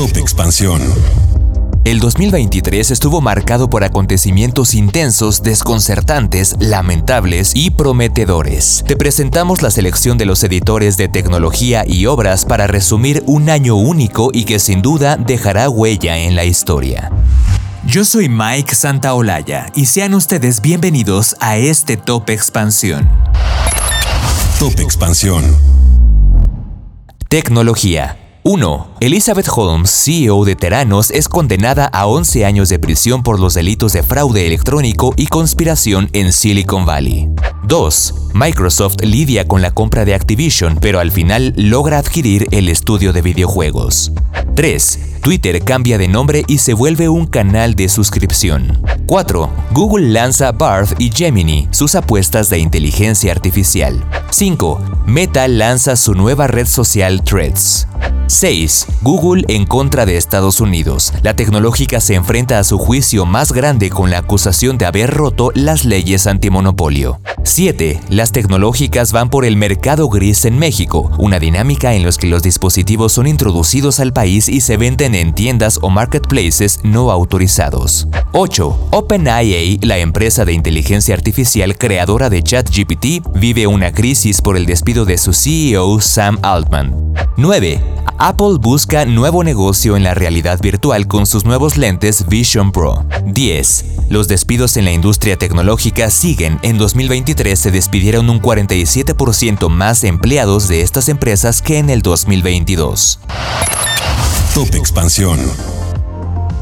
Top Expansión. El 2023 estuvo marcado por acontecimientos intensos, desconcertantes, lamentables y prometedores. Te presentamos la selección de los editores de tecnología y obras para resumir un año único y que sin duda dejará huella en la historia. Yo soy Mike Santaolalla y sean ustedes bienvenidos a este Top Expansión. Top Expansión. Tecnología. 1. Elizabeth Holmes, CEO de Teranos, es condenada a 11 años de prisión por los delitos de fraude electrónico y conspiración en Silicon Valley. 2. Microsoft lidia con la compra de Activision, pero al final logra adquirir el estudio de videojuegos. 3. Twitter cambia de nombre y se vuelve un canal de suscripción. 4. Google lanza Barth y Gemini, sus apuestas de inteligencia artificial. 5. Meta lanza su nueva red social Threads. 6. Google en contra de Estados Unidos. La tecnológica se enfrenta a su juicio más grande con la acusación de haber roto las leyes antimonopolio. 7. Las tecnológicas van por el mercado gris en México, una dinámica en la que los dispositivos son introducidos al país y se venden en tiendas o marketplaces no autorizados. 8. OpenAI, la empresa de inteligencia artificial creadora de ChatGPT, vive una crisis por el despido de su CEO Sam Altman. 9. Apple busca nuevo negocio en la realidad virtual con sus nuevos lentes Vision Pro. 10. Los despidos en la industria tecnológica siguen. En 2023 se despidieron un 47% más empleados de estas empresas que en el 2022. Top Expansión.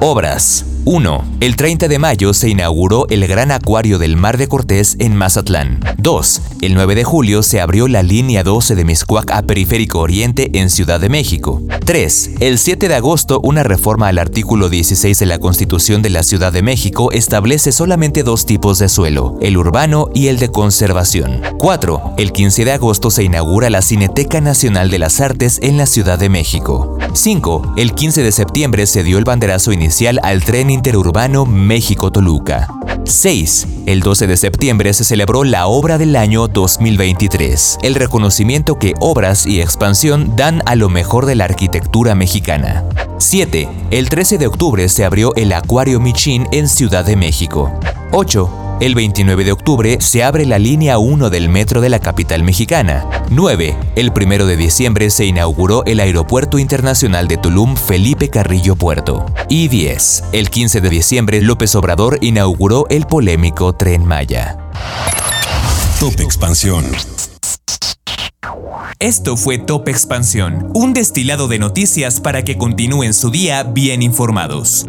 Obras. 1. El 30 de mayo se inauguró el Gran Acuario del Mar de Cortés en Mazatlán. 2. El 9 de julio se abrió la línea 12 de Miscuac a Periférico Oriente en Ciudad de México. 3. El 7 de agosto, una reforma al artículo 16 de la Constitución de la Ciudad de México establece solamente dos tipos de suelo, el urbano y el de conservación. 4. El 15 de agosto se inaugura la Cineteca Nacional de las Artes en la Ciudad de México. 5. El 15 de septiembre se dio el banderazo inicial al tren interurbano México-Toluca. 6. El 12 de septiembre se celebró la Obra del Año 2023, el reconocimiento que Obras y Expansión dan a lo mejor de la arquitectura mexicana. 7. El 13 de octubre se abrió el Acuario Michin en Ciudad de México. 8. El 29 de octubre se abre la línea 1 del metro de la capital mexicana. 9. El 1 de diciembre se inauguró el Aeropuerto Internacional de Tulum Felipe Carrillo Puerto. Y 10. El 15 de diciembre López Obrador inauguró el polémico Tren Maya. Top Expansión. Esto fue Top Expansión, un destilado de noticias para que continúen su día bien informados.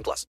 18 plus.